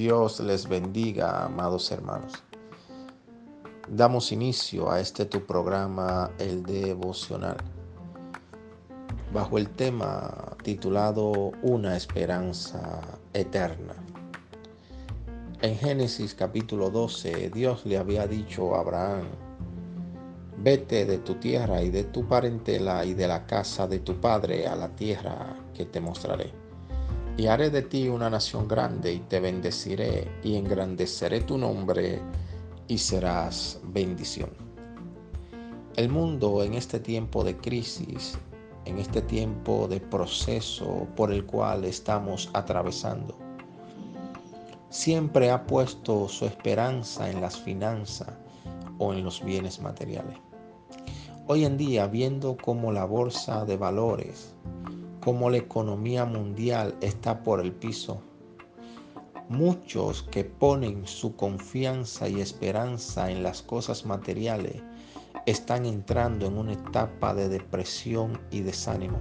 Dios les bendiga, amados hermanos. Damos inicio a este tu programa, el devocional, bajo el tema titulado Una esperanza eterna. En Génesis capítulo 12, Dios le había dicho a Abraham, vete de tu tierra y de tu parentela y de la casa de tu padre a la tierra que te mostraré y haré de ti una nación grande y te bendeciré y engrandeceré tu nombre y serás bendición. El mundo en este tiempo de crisis, en este tiempo de proceso por el cual estamos atravesando, siempre ha puesto su esperanza en las finanzas o en los bienes materiales. Hoy en día, viendo cómo la bolsa de valores como la economía mundial está por el piso. Muchos que ponen su confianza y esperanza en las cosas materiales están entrando en una etapa de depresión y desánimo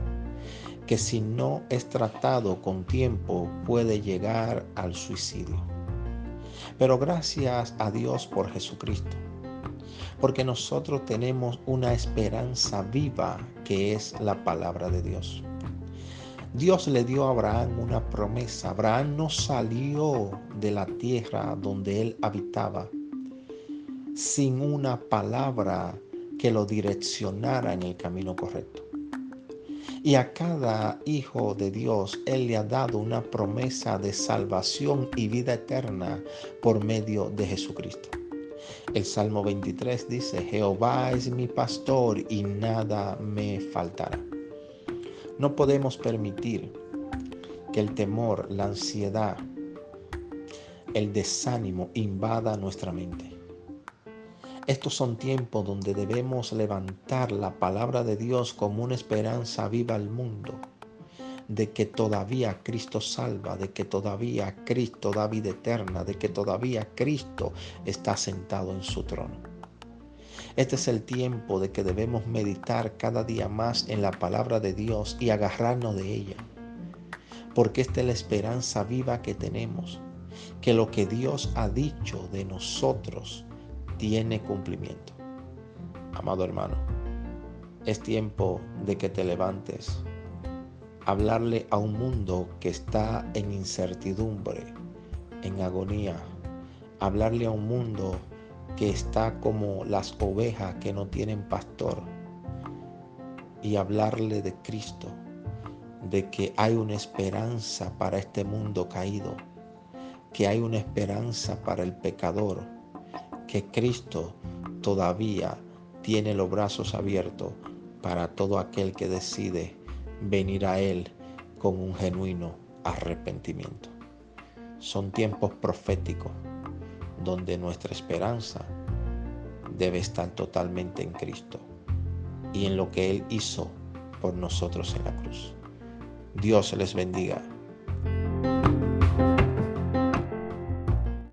que si no es tratado con tiempo puede llegar al suicidio. Pero gracias a Dios por Jesucristo, porque nosotros tenemos una esperanza viva que es la palabra de Dios. Dios le dio a Abraham una promesa. Abraham no salió de la tierra donde él habitaba sin una palabra que lo direccionara en el camino correcto. Y a cada hijo de Dios Él le ha dado una promesa de salvación y vida eterna por medio de Jesucristo. El Salmo 23 dice, Jehová es mi pastor y nada me faltará. No podemos permitir que el temor, la ansiedad, el desánimo invada nuestra mente. Estos son tiempos donde debemos levantar la palabra de Dios como una esperanza viva al mundo, de que todavía Cristo salva, de que todavía Cristo da vida eterna, de que todavía Cristo está sentado en su trono. Este es el tiempo de que debemos meditar cada día más en la palabra de Dios y agarrarnos de ella. Porque esta es la esperanza viva que tenemos, que lo que Dios ha dicho de nosotros tiene cumplimiento. Amado hermano, es tiempo de que te levantes, hablarle a un mundo que está en incertidumbre, en agonía, hablarle a un mundo que está como las ovejas que no tienen pastor y hablarle de Cristo, de que hay una esperanza para este mundo caído, que hay una esperanza para el pecador, que Cristo todavía tiene los brazos abiertos para todo aquel que decide venir a Él con un genuino arrepentimiento. Son tiempos proféticos donde nuestra esperanza debe estar totalmente en Cristo y en lo que Él hizo por nosotros en la cruz. Dios les bendiga